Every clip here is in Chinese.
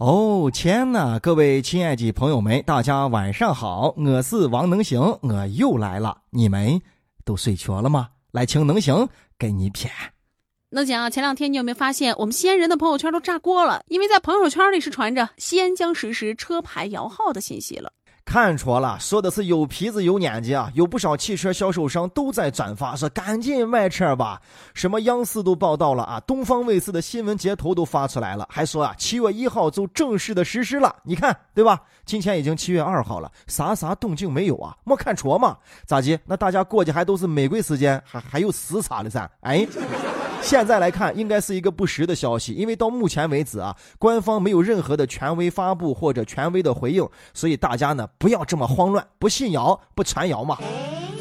哦天呐，各位亲爱的朋友们，大家晚上好，我是王能行，我又来了。你们都睡着了吗？来，请能行给你谝。能行啊，前两天你有没有发现，我们西安人的朋友圈都炸锅了？因为在朋友圈里是传着西安将实施车牌摇号的信息了。看错了，说的是有皮子有年纪啊！有不少汽车销售商都在转发，说赶紧卖车吧。什么央视都报道了啊，东方卫视的新闻截图都发出来了，还说啊，七月一号就正式的实施了。你看，对吧？今天已经七月二号了，啥啥动静没有啊？没看错嘛？咋的？那大家过去还都是美国时间，还还有时差的噻？哎。现在来看，应该是一个不实的消息，因为到目前为止啊，官方没有任何的权威发布或者权威的回应，所以大家呢不要这么慌乱，不信谣不传谣嘛。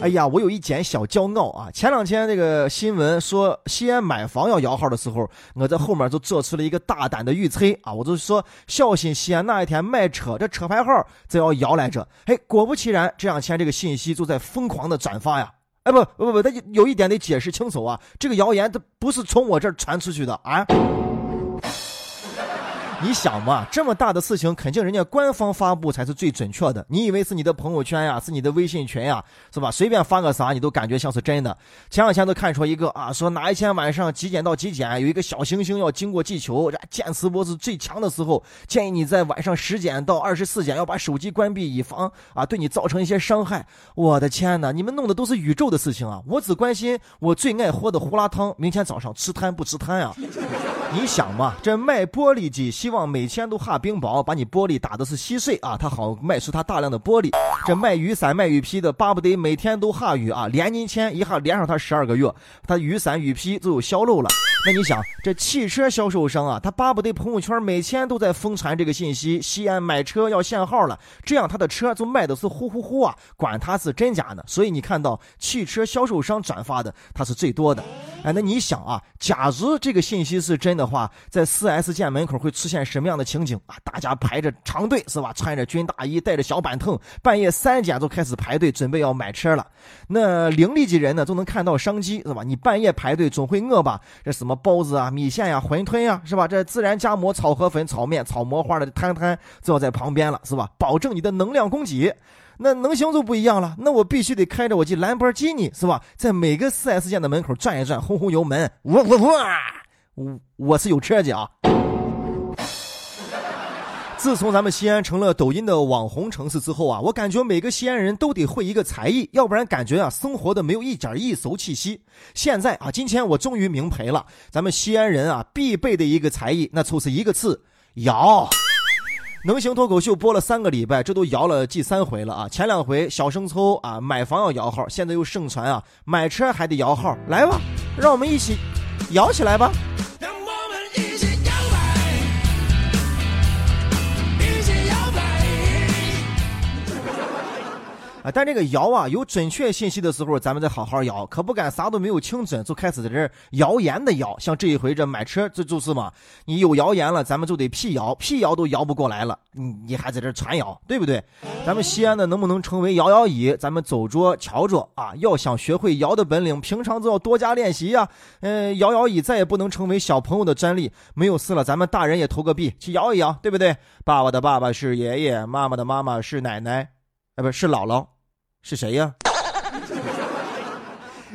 哎呀，我有一点小骄傲啊！前两天这个新闻说西安买房要摇号的时候，我在后面就做出了一个大胆的预测啊，我就说小心西安那一天卖车这车牌号就要摇来着。哎，果不其然，这两天这个信息就在疯狂的转发呀。哎不不不，他有一点得解释清楚啊！这个谣言它不是从我这儿传出去的啊。你想嘛，这么大的事情，肯定人家官方发布才是最准确的。你以为是你的朋友圈呀，是你的微信群呀，是吧？随便发个啥，你都感觉像是真的。前两天都看出一个啊，说哪一天晚上几点到几点，有一个小行星要经过地球，这电磁波是最强的时候，建议你在晚上十点到二十四点要把手机关闭，以防啊对你造成一些伤害。我的天哪，你们弄的都是宇宙的事情啊！我只关心我最爱喝的胡辣汤，明天早上吃摊不吃摊啊？你想嘛，这卖玻璃机希望每天都下冰雹，把你玻璃打的是稀碎啊，他好卖出他大量的玻璃。这卖雨伞卖雨披的，巴不得每天都下雨啊，连年签一下连上他十二个月，他雨伞雨披就有销路了。那你想，这汽车销售商啊，他巴不得朋友圈每天都在疯传这个信息，西安买车要限号了，这样他的车就卖的是呼呼呼啊，管他是真假呢。所以你看到汽车销售商转发的，他是最多的。哎，那你想啊，假如这个信息是真的话，在 4S 店门口会出现什么样的情景啊？大家排着长队是吧？穿着军大衣，带着小板凳，半夜三点就开始排队准备要买车了。那零利几人呢，都能看到商机是吧？你半夜排队总会饿吧？这什么什么包子啊、米线呀、馄饨呀是吧？这自然夹馍、炒河粉、炒面、炒馍花的摊摊就要在旁边了是吧？保证你的能量供给。那能行就不一样了，那我必须得开着我这兰博基尼，是吧？在每个 4S 店的门口转一转，轰轰油门，我我我，我我是有车的啊！自从咱们西安成了抖音的网红城市之后啊，我感觉每个西安人都得会一个才艺，要不然感觉啊生活的没有一点艺术气息。现在啊，今天我终于明白了，咱们西安人啊必备的一个才艺，那就是一个字：摇。能行脱口秀播了三个礼拜，这都摇了第三回了啊！前两回小生抽啊，买房要摇号，现在又盛传啊，买车还得摇号。来吧，让我们一起摇起来吧！啊，但这个摇啊，有准确信息的时候，咱们再好好摇，可不敢啥都没有清准就开始在这谣言的摇。像这一回这买车，这就是嘛，你有谣言了，咱们就得辟谣，辟谣都摇不过来了，你你还在这传谣，对不对？咱们西安的能不能成为摇摇椅？咱们走着瞧着啊，要想学会摇的本领，平常就要多加练习呀。嗯，摇摇椅再也不能成为小朋友的专利，没有事了，咱们大人也投个币去摇一摇，对不对？爸爸的爸爸是爷爷，妈妈的妈妈是奶奶。哎，不是姥姥，是谁呀？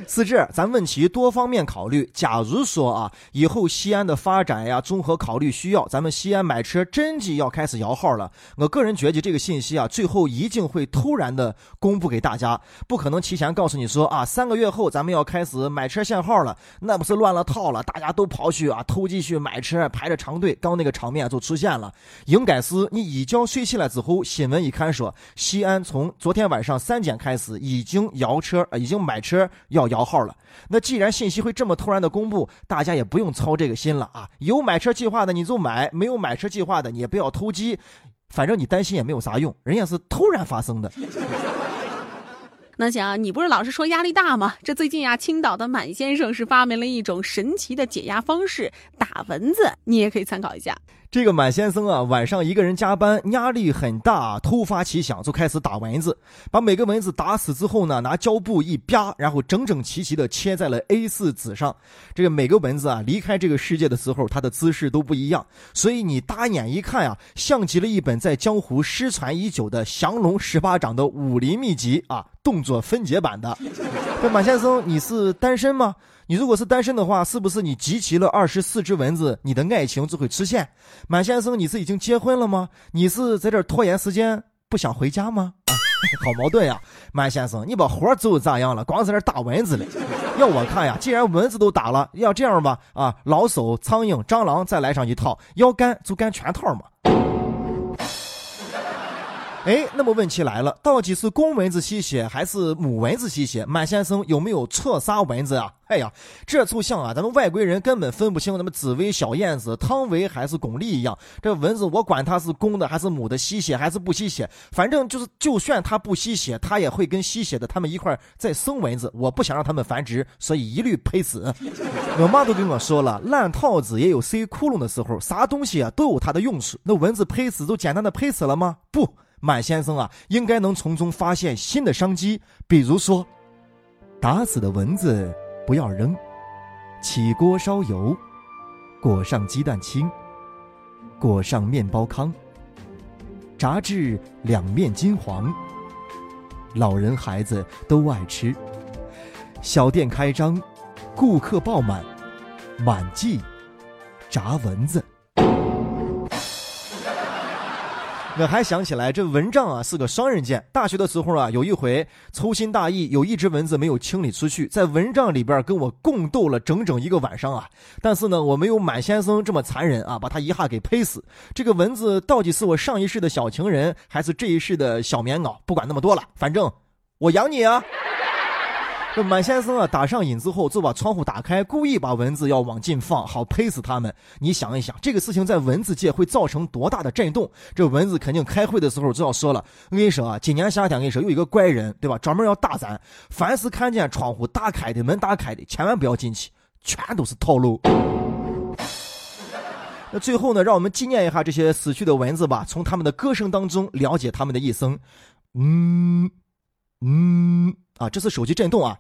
是这，咱问题多方面考虑。假如说啊，以后西安的发展呀，综合考虑需要，咱们西安买车真的要开始摇号了。我个人觉得这个信息啊，最后一定会突然的公布给大家，不可能提前告诉你说啊，三个月后咱们要开始买车限号了，那不是乱了套了？大家都跑去啊，偷继续买车，排着长队，刚那个场面就出现了。应该是你一觉睡起来之后，新闻一看说，西安从昨天晚上三点开始已经摇车，已经买车要摇。号了，那既然信息会这么突然的公布，大家也不用操这个心了啊！有买车计划的你就买，没有买车计划的你也不要投机，反正你担心也没有啥用，人家是突然发生的。那行，你不是老是说压力大吗？这最近呀，青岛的满先生是发明了一种神奇的解压方式——打蚊子，你也可以参考一下。这个满先生啊，晚上一个人加班，压力很大，突发奇想就开始打蚊子。把每个蚊子打死之后呢，拿胶布一啪，然后整整齐齐的切在了 A4 纸上。这个每个蚊子啊，离开这个世界的时候，它的姿势都不一样，所以你大眼一看呀，像极了一本在江湖失传已久的降龙十八掌的武林秘籍啊，动作分解版的。这满先生，你是单身吗？你如果是单身的话，是不是你集齐了二十四只蚊子，你的爱情就会出现？满先生，你是已经结婚了吗？你是在这拖延时间，不想回家吗？啊，好矛盾呀！满先生，你把活做咋样了？光在这打蚊子了。要我看呀，既然蚊子都打了，要这样吧，啊，老鼠、苍蝇、蟑螂再来上一套，要干就干全套嘛。哎，那么问题来了，到底是公蚊子吸血还是母蚊子吸血？满先生有没有错杀蚊子啊？哎呀，这就像啊，咱们外国人根本分不清咱们紫薇、小燕子、汤唯还是巩俐一样。这蚊子我管它是公的还是母的，吸血还是不吸血，反正就是，就算它不吸血，它也会跟吸血的它们一块再生蚊子。我不想让它们繁殖，所以一律呸死。我妈都跟我说了，烂套子也有塞窟窿的时候，啥东西啊都有它的用处。那蚊子呸死就简单的呸死了吗？不。满先生啊，应该能从中发现新的商机，比如说，打死的蚊子不要扔，起锅烧油，裹上鸡蛋清，裹上面包糠，炸至两面金黄，老人孩子都爱吃。小店开张，顾客爆满，满记炸蚊子。我还想起来，这蚊帐啊是个双刃剑。大学的时候啊，有一回粗心大意，有一只蚊子没有清理出去，在蚊帐里边跟我共斗了整整一个晚上啊。但是呢，我没有满先生这么残忍啊，把他一下给呸死。这个蚊子到底是我上一世的小情人，还是这一世的小棉袄？不管那么多了，反正我养你啊。这 满先生啊，打上瘾之后就把窗户打开，故意把蚊子要往进放，好呸死他们。你想一想，这个事情在蚊子界会造成多大的震动？这蚊子肯定开会的时候就要说了。我跟你说啊，今年夏天，跟你说有一个怪人，对吧？专门要打咱，凡是看见窗户打开的、门打开的，千万不要进去，全都是套路。那最后呢，让我们纪念一下这些死去的蚊子吧，从他们的歌声当中了解他们的一生。嗯，嗯。啊，这次手机震动啊！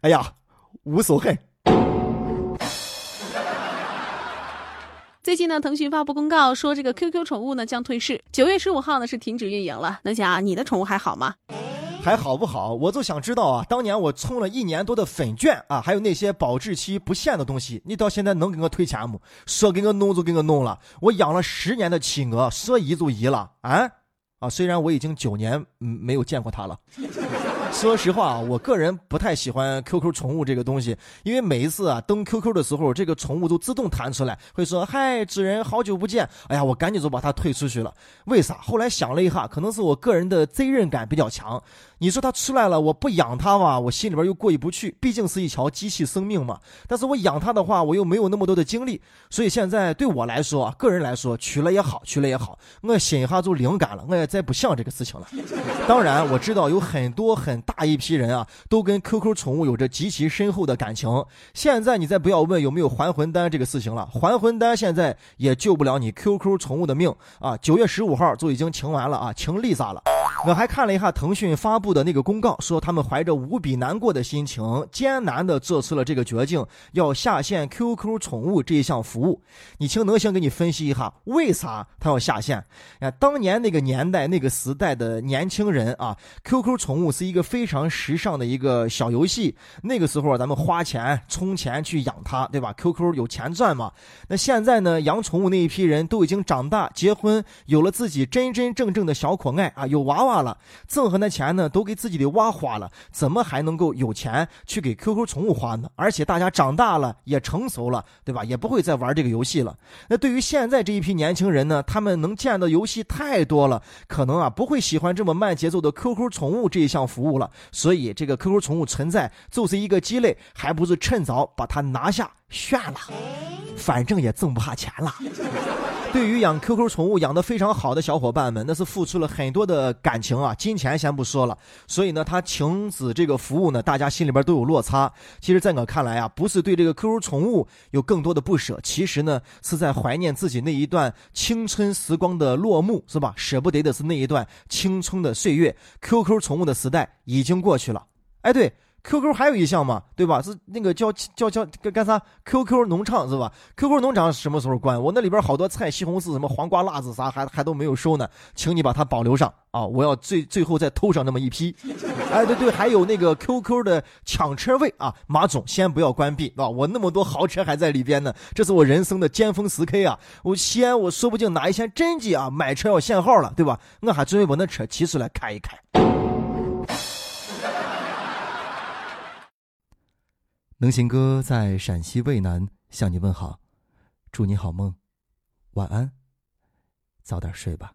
哎呀，无所恨。最近呢，腾讯发布公告说，这个 QQ 宠物呢将退市，九月十五号呢是停止运营了。能想啊你的宠物还好吗？还好不好？我就想知道啊，当年我充了一年多的粉券啊，还有那些保质期不限的东西，你到现在能给我退钱不？说给我弄就给我弄了，我养了十年的企鹅，说移就移了啊！啊，虽然我已经九年嗯没有见过它了。说实话啊，我个人不太喜欢 QQ 宠物这个东西，因为每一次啊登 QQ 的时候，这个宠物都自动弹出来，会说嗨，主人好久不见。哎呀，我赶紧就把它退出去了。为啥？后来想了一下，可能是我个人的责任感比较强。你说它出来了，我不养它吧，我心里边又过意不去，毕竟是一条机器生命嘛。但是我养它的话，我又没有那么多的精力，所以现在对我来说，个人来说，取了也好，取了也好，我心一下就灵感了，我也再不想这个事情了。当然，我知道有很多很。大一批人啊，都跟 QQ 宠物有着极其深厚的感情。现在你再不要问有没有还魂丹这个事情了，还魂丹现在也救不了你 QQ 宠物的命啊！九月十五号就已经请完了啊，请丽萨了。我还看了一下腾讯发布的那个公告，说他们怀着无比难过的心情，艰难的做出了这个决定，要下线 QQ 宠物这一项服务。你请能行给你分析一下，为啥他要下线？啊，当年那个年代、那个时代的年轻人啊，QQ 宠物是一个非常时尚的一个小游戏。那个时候咱们花钱充钱去养它，对吧？QQ 有钱赚嘛？那现在呢，养宠物那一批人都已经长大、结婚，有了自己真真正正的小可爱啊，有娃娃。了，挣和那钱呢，都给自己的娃花了，怎么还能够有钱去给 QQ 宠物花呢？而且大家长大了，也成熟了，对吧？也不会再玩这个游戏了。那对于现在这一批年轻人呢，他们能见的游戏太多了，可能啊不会喜欢这么慢节奏的 QQ 宠物这一项服务了。所以这个 QQ 宠物存在就是一个鸡肋，还不是趁早把它拿下炫了，反正也挣不下钱了。对于养 QQ 宠物养的非常好的小伙伴们，那是付出了很多的感情啊，金钱先不说了。所以呢，他停止这个服务呢，大家心里边都有落差。其实，在我看来啊，不是对这个 QQ 宠物有更多的不舍，其实呢，是在怀念自己那一段青春时光的落幕，是吧？舍不得的是那一段青春的岁月。QQ 宠物的时代已经过去了。哎，对。QQ 还有一项嘛，对吧？是那个叫叫叫干啥？QQ 农场是吧？QQ 农场什么时候关？我那里边好多菜，西红柿、什么黄瓜、辣子啥，还还都没有收呢，请你把它保留上啊！我要最最后再偷上那么一批。哎，对对，还有那个 QQ 的抢车位啊，马总先不要关闭啊！我那么多豪车还在里边呢，这是我人生的尖峰时刻啊！我西安，我说不定哪一天真的啊买车要限号了，对吧？我还准备把那车提出来开一开。能行哥在陕西渭南向你问好，祝你好梦，晚安，早点睡吧。